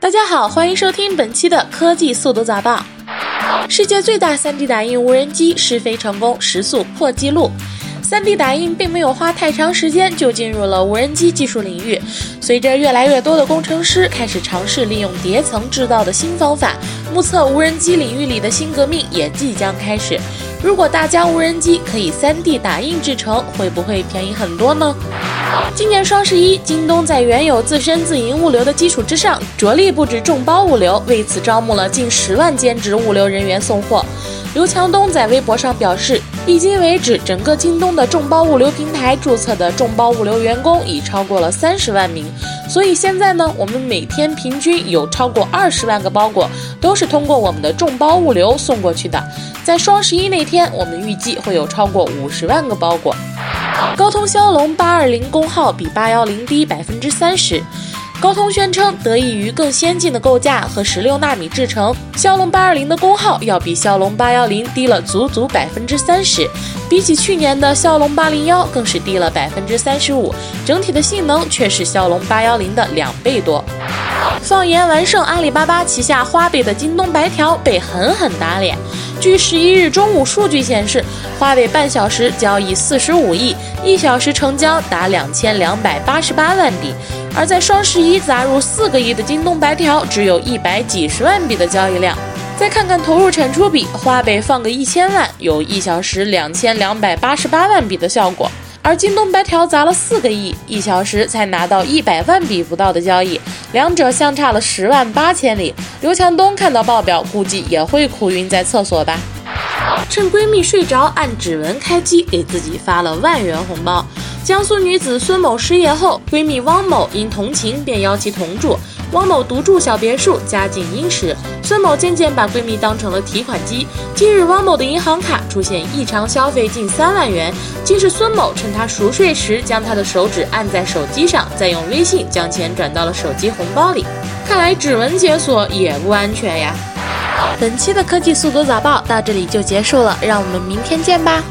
大家好，欢迎收听本期的科技速度早报。世界最大 3D 打印无人机试飞成功，时速破纪录。3D 打印并没有花太长时间就进入了无人机技术领域。随着越来越多的工程师开始尝试利用叠层制造的新方法，目测无人机领域里的新革命也即将开始。如果大疆无人机可以 3D 打印制成，会不会便宜很多呢？今年双十一，京东在原有自身自营物流的基础之上，着力布置众包物流，为此招募了近十万兼职物流人员送货。刘强东在微博上表示，迄今为止，整个京东的众包物流平台注册的众包物流员工已超过了三十万名。所以现在呢，我们每天平均有超过二十万个包裹都是通过我们的众包物流送过去的。在双十一那天，我们预计会有超过五十万个包裹。高通骁龙八二零功耗比八幺零低百分之三十。高通宣称，得益于更先进的构架和十六纳米制程，骁龙八二零的功耗要比骁龙八幺零低了足足百分之三十，比起去年的骁龙八零幺更是低了百分之三十五，整体的性能却是骁龙八幺零的两倍多。放言完胜阿里巴巴旗下花呗的京东白条被狠狠打脸。据十一日中午数据显示，花呗半小时交易四十五亿，一小时成交达两千两百八十八万笔。而在双十一砸入四个亿的京东白条，只有一百几十万笔的交易量。再看看投入产出比，花呗放个一千万，有一小时两千两百八十八万笔的效果。而京东白条砸了四个亿，一小时才拿到一百万笔不到的交易，两者相差了十万八千里。刘强东看到报表，估计也会哭晕在厕所吧。趁闺蜜睡着，按指纹开机，给自己发了万元红包。江苏女子孙某失业后，闺蜜汪某因同情，便邀其同住。汪某独住小别墅，家境殷实。孙某渐渐把闺蜜当成了提款机。近日，汪某的银行卡出现异常消费近三万元，竟是孙某趁她熟睡时，将她的手指按在手机上，再用微信将钱转到了手机红包里。看来指纹解锁也不安全呀。本期的科技速读早报到这里就结束了，让我们明天见吧。